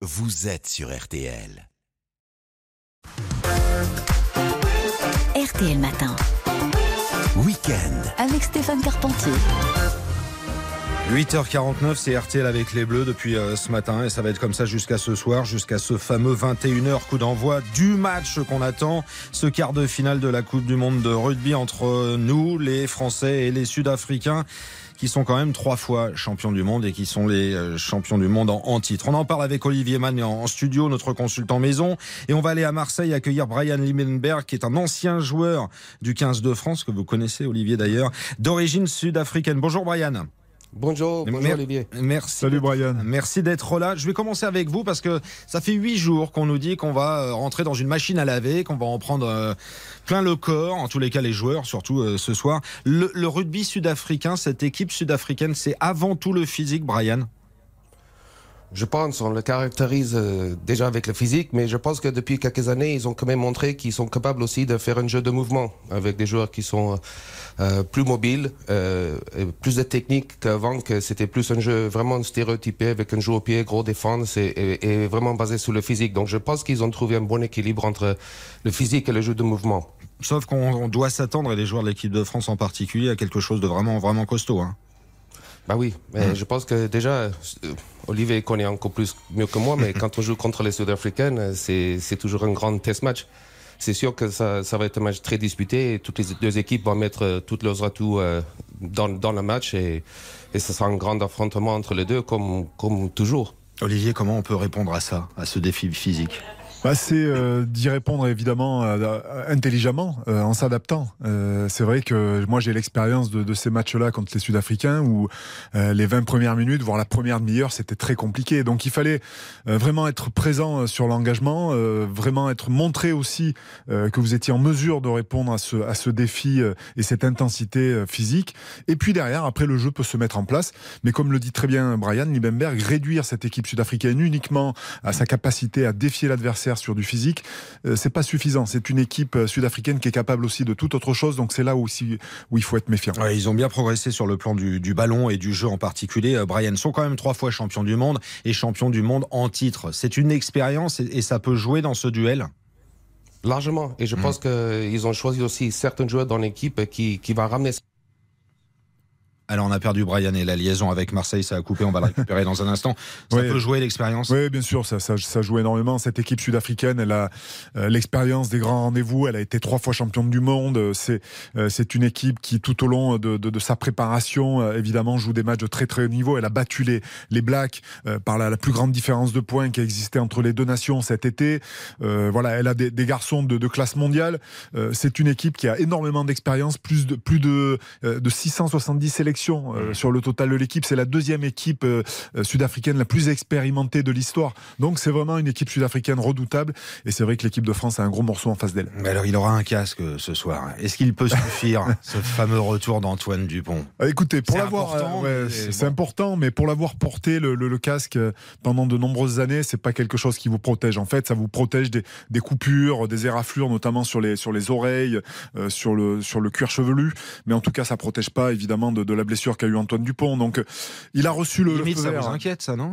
vous êtes sur RTL. RTL Matin, Week-end. avec Stéphane Carpentier. 8h49, c'est RTL avec les Bleus depuis euh, ce matin et ça va être comme ça jusqu'à ce soir, jusqu'à ce fameux 21h coup d'envoi du match qu'on attend, ce quart de finale de la Coupe du Monde de rugby entre nous, les Français et les Sud-Africains qui sont quand même trois fois champions du monde et qui sont les euh, champions du monde en, titre. On en parle avec Olivier Mann en, studio, notre consultant maison, et on va aller à Marseille accueillir Brian Liebenberg, qui est un ancien joueur du 15 de France, que vous connaissez Olivier d'ailleurs, d'origine sud-africaine. Bonjour Brian. Bonjour, bonjour Mer- Olivier. Merci. Salut Brian. Merci d'être là. Je vais commencer avec vous parce que ça fait huit jours qu'on nous dit qu'on va euh, rentrer dans une machine à laver, qu'on va en prendre euh, plein le corps, en tous les cas les joueurs, surtout euh, ce soir. Le, le rugby sud-africain, cette équipe sud-africaine, c'est avant tout le physique, Brian. Je pense, on le caractérise euh, déjà avec le physique, mais je pense que depuis quelques années, ils ont quand même montré qu'ils sont capables aussi de faire un jeu de mouvement avec des joueurs qui sont euh, plus mobiles, euh, plus de technique qu'avant, que c'était plus un jeu vraiment stéréotypé avec un jeu au pied, gros défense et, vraiment basé sur le physique. Donc je pense qu'ils ont trouvé un bon équilibre entre le physique et le jeu de mouvement. Sauf qu'on on doit s'attendre, et les joueurs de l'équipe de France en particulier, à quelque chose de vraiment, vraiment costaud. hein. Bah oui, mais je pense que déjà, euh, Olivier connaît encore plus mieux que moi, mais quand on joue contre les Sud-Africaines, c'est toujours un grand test match. C'est sûr que ça, ça va être un match très disputé et toutes les deux équipes vont mettre euh, tous leurs atouts euh, dans, dans le match et, et ce sera un grand affrontement entre les deux comme, comme toujours. Olivier, comment on peut répondre à ça, à ce défi physique? Bah, c'est euh, d'y répondre évidemment euh, euh, intelligemment, euh, en s'adaptant. Euh, c'est vrai que moi j'ai l'expérience de, de ces matchs-là contre les Sud-Africains où euh, les 20 premières minutes, voire la première demi-heure, c'était très compliqué. Donc il fallait vraiment être présent sur l'engagement, vraiment être montré aussi que vous étiez en mesure de répondre à ce, à ce défi et cette intensité physique. Et puis derrière, après le jeu peut se mettre en place. Mais comme le dit très bien Brian Liebenberg, réduire cette équipe sud-africaine uniquement à sa capacité à défier l'adversaire sur du physique, euh, c'est pas suffisant. C'est une équipe euh, sud-africaine qui est capable aussi de toute autre chose. Donc c'est là aussi où il faut être méfiant. Ouais, ils ont bien progressé sur le plan du, du ballon et du jeu en particulier. Euh, Brian sont quand même trois fois champions du monde et champions du monde en titre. C'est une expérience et, et ça peut jouer dans ce duel? Largement. Et je Mm. pense qu'ils ont choisi aussi certains joueurs dans l'équipe qui, qui va ramener Alors on a perdu Brian et la liaison avec Marseille, ça a coupé, on va le récupérer dans un instant. Ça Oui. peut jouer l'expérience? Oui, bien sûr, ça, ça, ça joue énormément. Cette équipe sud-africaine, elle a euh, l'expérience des grands rendez-vous. Elle a été trois fois championne du monde. C'est euh, c'est une équipe qui, tout au long de, de, de sa préparation, euh, évidemment, joue des matchs de très très haut niveau. Elle a battu les, les Blacks euh, par la, la plus grande différence de points qui a existé entre les deux nations cet été. Euh, voilà, elle a des, des garçons de, de classe mondiale. Euh, C'est une équipe qui a énormément d'expérience, plus de plus de, euh, de 670 sélections euh, sur le total de l'équipe. C'est la deuxième équipe euh, euh, sud-africaine la plus expérimentée de l'histoire. Donc c'est vraiment une équipe sud-africaine redoutable. Et c'est vrai que l'équipe de France a un gros morceau en face d'elle. Mais alors il aura un casque ce soir. Est-ce qu'il peut suffire ce fameux retour d'Antoine Dupont? Euh, Écoutez, pour l'avoir, important, ouais, mais c'est c'est bon. important, mais pour l'avoir porté le, le- le casque pendant de nombreuses années, c'est pas quelque chose qui vous protège. En fait, ça vous protège des, des coupures, des éraflures, notamment sur les sur les oreilles, euh, sur le sur le cuir chevelu. Mais en tout cas, ça protège pas évidemment de, de la blessure qu'a eu Antoine Dupont. Donc, euh, il a reçu le, le Limite, feu ça vert. vous inquiète ça, non?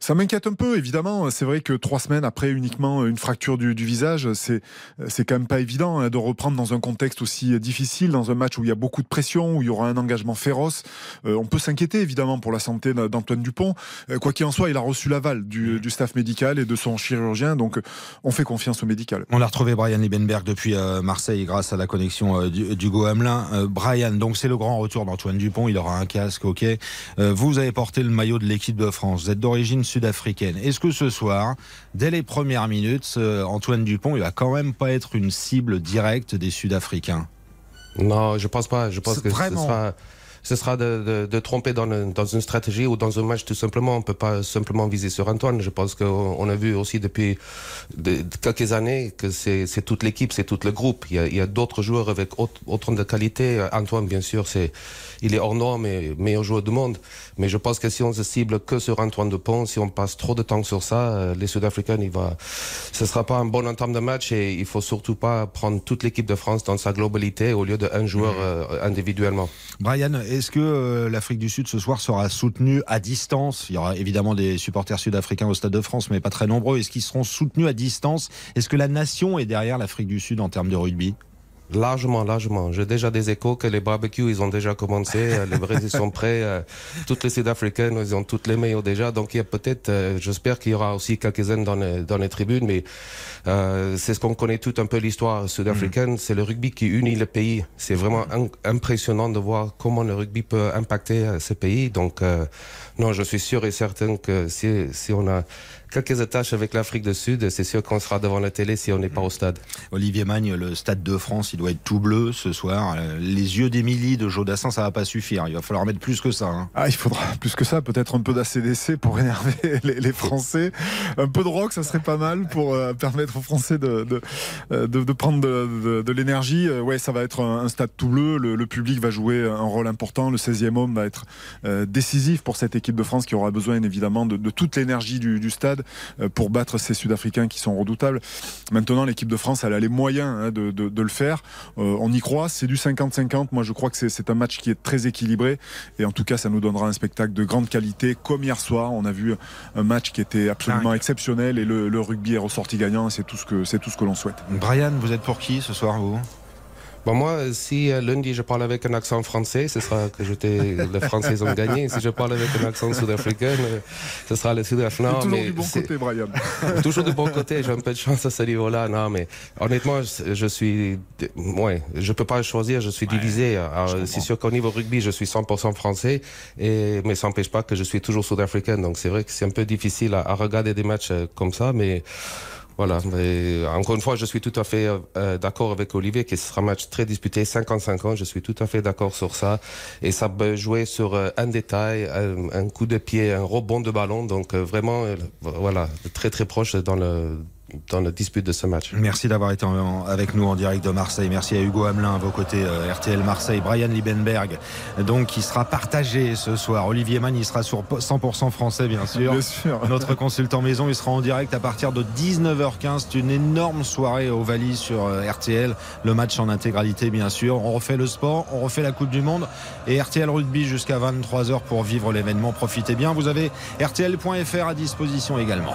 Ça m'inquiète un peu, évidemment. C'est vrai que trois semaines après uniquement une fracture du, du visage, c'est c'est quand même pas évident hein, de reprendre dans un contexte aussi difficile, dans un match où il y a beaucoup de pression, où il y aura un engagement féroce. Euh, on peut s'inquiéter évidemment pour la santé d'Antoine Dupont. Euh, quoi qu'il en soit, il a reçu l'aval du, du staff médical et de son chirurgien, donc on fait confiance au médical. On a retrouvé Brian Liebenberg depuis euh, Marseille grâce à la connexion du- d'Hugo Hamelin. Brian, donc c'est le grand retour d'Antoine Dupont. Il aura un casque, ok. Vous avez porté le maillot de l'équipe de France. Vous êtes d'origine sud-africaine. Est-ce que ce soir, dès les premières minutes, euh, Antoine Dupont, il va quand même pas être une cible directe des Sud-Africains? Non, je pense pas. Je pense que vraiment- ce sera, ce sera de, de, de tromper dans, le- dans une stratégie ou dans un match tout simplement. On peut pas simplement viser sur Antoine. Je pense qu'on on a vu aussi depuis de- de quelques années que c'est c'est toute l'équipe, c'est tout le groupe. Il y a, il y a d'autres joueurs avec autre- autant de qualité. Antoine, bien sûr, c'est il est hors norme et meilleur joueur du monde. Mais je pense que si on se cible que sur Antoine Dupont, si on passe trop de temps sur ça, euh, les Sud-Africains, il va, ce sera pas un bon entame de match et il faut surtout pas prendre toute l'équipe de France dans sa globalité au lieu d'un joueur euh, individuellement. Brian, est-ce que l'Afrique du Sud ce soir sera soutenue à distance? Il y aura évidemment des supporters sud-africains au Stade de France, mais pas très nombreux. Est-ce qu'ils seront soutenus à distance? Est-ce que la nation est derrière l'Afrique du Sud en termes de rugby? Largement, largement. J'ai déjà des échos que les barbecues, ils ont déjà commencé, euh, les Brésiliens sont prêts, euh, toutes les Sud-Africaines, ils ont toutes les maillots déjà. Donc il y a peut-être, euh, j'espère qu'il y aura aussi quelques-uns dans les, dans les tribunes, mais c'est ce qu'on connaît tout un peu l'histoire sud-africaine. Mm. C'est le rugby qui unit le pays. C'est vraiment impressionnant de voir comment le rugby peut impacter ce pays. Donc non, je suis sûr et certain que si, si on a quelques attaches avec l'Afrique du Sud. C'est sûr qu'on sera devant la télé si on n'est pas au stade. Olivier Magne, le stade de France, il doit être tout bleu ce soir. Euh, les yeux d'Émilie, de Jodassin, ça va pas suffire. Il va falloir mettre plus que ça. Hein. Ah, il faudra plus que ça. Peut-être un peu d'ACDC pour énerver les, Français. Un peu de rock, ça serait pas mal pour euh, permettre aux Français de, euh, prendre de, l'énergie. ouais, ça va être un, stade tout bleu. Le, public va jouer un rôle important. Le 16e homme va être décisif pour cette équipe de France qui aura besoin évidemment de, toute l'énergie du, stade. Pour battre ces Sud-Africains qui sont redoutables. Maintenant, l'équipe de France, elle a les moyens hein, de, le faire. Euh, on y croit, c'est du 50-50. Moi, je crois que c'est un match qui est très équilibré. Et en tout cas, ça nous donnera un spectacle de grande qualité. Comme hier soir, on a vu un match qui était absolument exceptionnel et le, rugby est ressorti gagnant. C'est tout ce que, c'est tout ce que l'on souhaite. Brian, vous êtes pour qui ce soir, vous? Bon, moi, si euh, lundi je parle avec un accent français, ce sera que j'étais, les Français ont gagné. Si je parle avec un accent sud-africain, euh, ce sera le sud-africain. Toujours mais du bon côté, Brian. toujours du bon côté. J'ai un peu de chance à ce niveau-là. Non, mais honnêtement, je, suis, ouais, je peux pas choisir. Je suis divisé. c'est sûr qu'au niveau rugby, je suis 100% français, et mais ça n'empêche pas que je suis toujours sud-africain. Donc c'est vrai que c'est un peu difficile à, à regarder des matchs euh, comme ça, mais voilà, mais encore une fois, je suis tout à fait euh, d'accord avec Olivier que ce sera un match très disputé, 55 ans, je suis tout à fait d'accord sur ça. Et ça peut jouer sur euh, un détail, un, coup de pied, un rebond de ballon, donc euh, vraiment, voilà, très très proche dans le dans le dispute de ce match. Merci d'avoir été avec nous en direct de Marseille. Merci à Hugo Hamelin à vos côtés, euh, RTL Marseille. Brian Liebenberg, donc, qui sera partagé ce soir. Olivier Mann, il sera sur 100% français, bien sûr. Bien sûr. Notre consultant maison, il sera en direct à partir de 19h15. C'est une énorme soirée au Valis sur euh, RTL. Le match en intégralité, bien sûr. On refait le sport, on refait la Coupe du Monde et RTL Rugby jusqu'à 23h pour vivre l'événement. Profitez bien. Vous avez RTL.fr à disposition également.